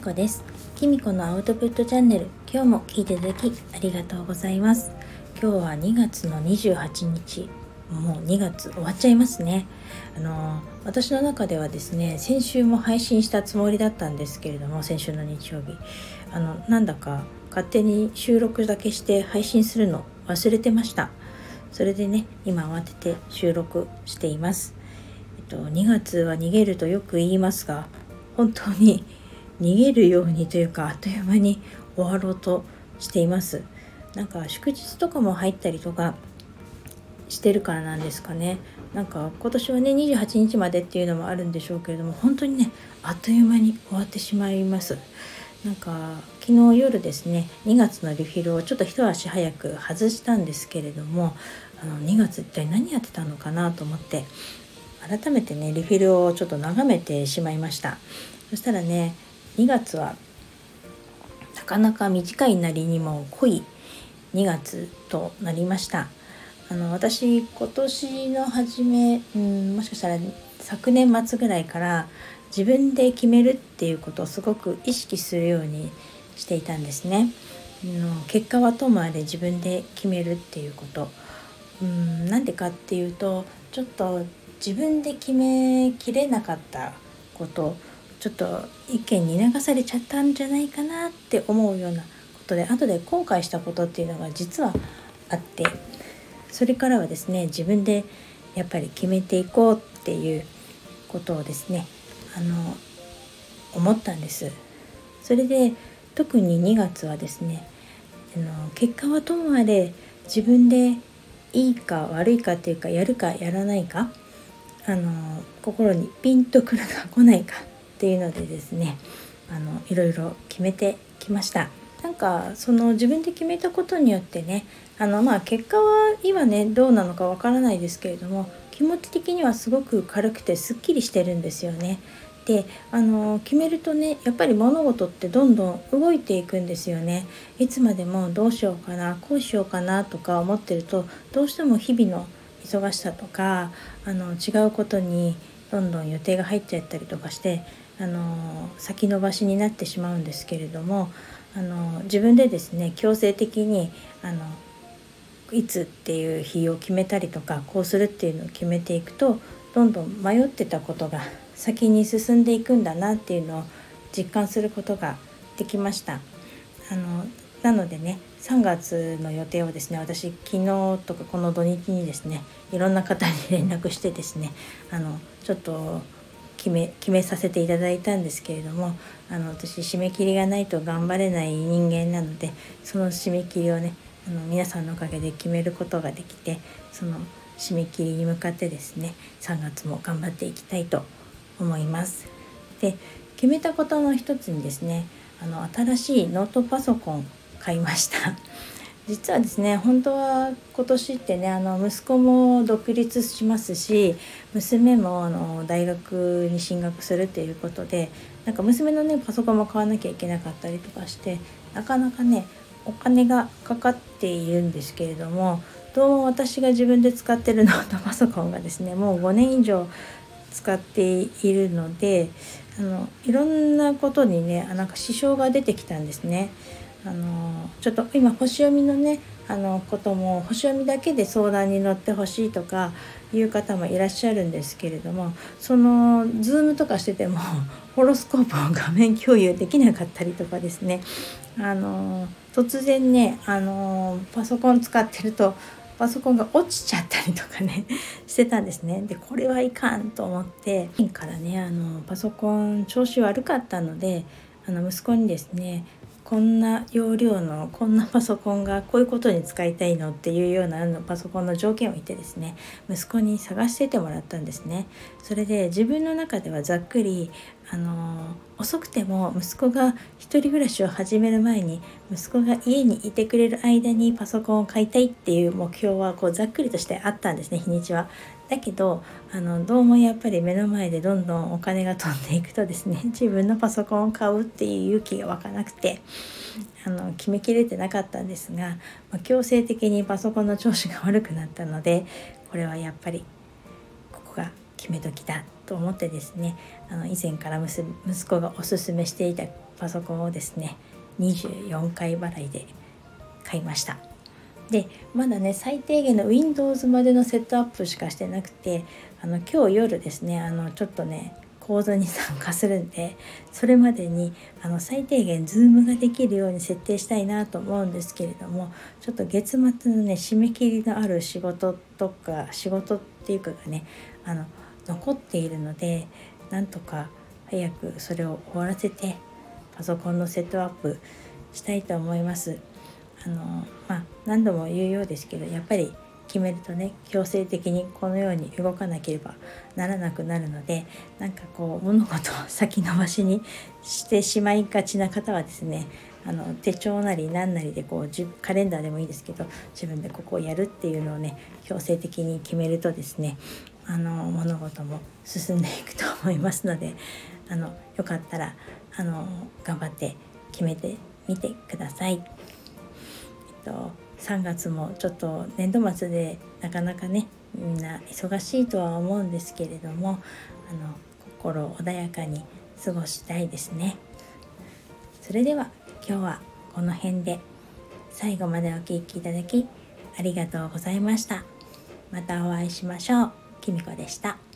こです。きみこのアウトプットチャンネル。今日も聞いていただきありがとうございます。今日は2月の28日。もう2月終わっちゃいますね。あの私の中ではですね先週も配信したつもりだったんですけれども先週の日曜日。あのなんだか勝手に収録だけして配信するの忘れてました。それでね今慌てて収録しています。えっと2月は逃げるとよく言いますが本当に逃げるようにというかあっという間に終わろうとしています。なんか祝日とかも入ったりとかしてるからなんですかね。なんか今年はね28日までっていうのもあるんでしょうけれども本当にねあっという間に終わってしまいます。なんか昨日夜ですね2月のリフィルをちょっと一足早く外したんですけれどもあの2月一体何やってたのかなと思って改めてねリフィルをちょっと眺めてしまいました。そしたらね2月はなかなか短いなりにも濃い2月となりましたあの私今年の初め、うん、もしかしたら昨年末ぐらいから自分で決めるっていうことをすごく意識するようにしていたんですね。の結果はともあれ自分で決めるっていうことうんなんでかっていうとちょっと自分で決めきれなかったことちょっと意見に流されちゃったんじゃないかなって思うようなことで後で後悔したことっていうのが実はあってそれからはですね自分でやっぱり決めていこうっていうことをですねあの思ったんです。それで特に2月はですねあの結果はともあれ自分でいいか悪いかっていうかやるかやらないかあの心にピンとくるか来ないかっていうのでですねあのいろいろ決めてきましたなんかその自分で決めたことによってねあのまあ結果は今ねどうなのかわからないですけれども気持ち的にはすごく軽くてすっきりしてるんですよね。であの決めるとねやっぱり物事ってどんどん動いていくんですよねいつまでもどうしようかなこうしようかなとか思ってるとどうしても日々の忙しさとかあの違うことにどんどん予定が入っちゃったりとかしてあの先延ばしになってしまうんですけれどもあの自分でですね強制的にあのいつっていう日を決めたりとかこうするっていうのを決めていくとどんどん迷ってたことが先に進んでいくんだなっていうのを実感することができました。あのなのでね3月の予定をですね私昨日とかこの土日にですねいろんな方に連絡してですねあのちょっと決め決めさせていただいたんですけれどもあの私締め切りがないと頑張れない人間なのでその締め切りをねあの皆さんのおかげで決めることができてその締め切りに向かってですね3月も頑張っていきたいと思います。で決めたことの一つにですねあの新しいノートパソコン買いました。実はですね本当は今年ってねあの息子も独立しますし娘もあの大学に進学するということでなんか娘のねパソコンも買わなきゃいけなかったりとかしてなかなかねお金がかかっているんですけれどもどうも私が自分で使ってるノートパソコンがですねもう5年以上使っているのであのいろんなことにねなんか支障が出てきたんですね。あのちょっと今星読みのねあのことも星読みだけで相談に乗ってほしいとかいう方もいらっしゃるんですけれどもその Zoom とかしてても ホロスコープを画面共有できなかったりとかですね。あの突然ねあのパソコン使ってるとパソコンが落ちちゃったりとかね してたんですね。でこれはいかんと思ってからねあのパソコン調子悪かったのであの息子にですねこんな容量のこんなパソコンがこういうことに使いたいのっていうようなパソコンの条件を言ってですね息子に探しててもらったんですねそれで自分の中ではざっくりあの遅くても息子が一人暮らしを始める前に息子が家にいてくれる間にパソコンを買いたいっていう目標はこうざっくりとしてあったんですね日にちは。だけどあのどうもやっぱり目の前でどんどんお金が飛んでいくとですね 自分のパソコンを買うっていう勇気が湧かなくてあの決めきれてなかったんですが、ま、強制的にパソコンの調子が悪くなったのでこれはやっぱりここが決め時だと思ってですねあの以前から息子がおすすめしていたパソコンをですね24回払いで買いました。でまだね最低限の Windows までのセットアップしかしてなくてあの今日夜ですねあのちょっとね講座に参加するんでそれまでにあの最低限 Zoom ができるように設定したいなと思うんですけれどもちょっと月末のね締め切りのある仕事とか仕事っていうかがねあの残っているのでなんとか早くそれを終わらせてパソコンのセットアップしたいと思います。あのまあ、何度も言うようですけどやっぱり決めるとね強制的にこのように動かなければならなくなるのでなんかこう物事を先延ばしにしてしまいがちな方はですねあの手帳なり何なりでこうカレンダーでもいいですけど自分でここをやるっていうのをね強制的に決めるとですねあの物事も進んでいくと思いますのであのよかったらあの頑張って決めてみてください。と3月もちょっと年度末でなかなかねみんな忙しいとは思うんですけれどもあの心穏やかに過ごしたいですね。それでは今日はこの辺で最後までお聴きいただきありがとうございました。またお会いしましょう。きみこでした。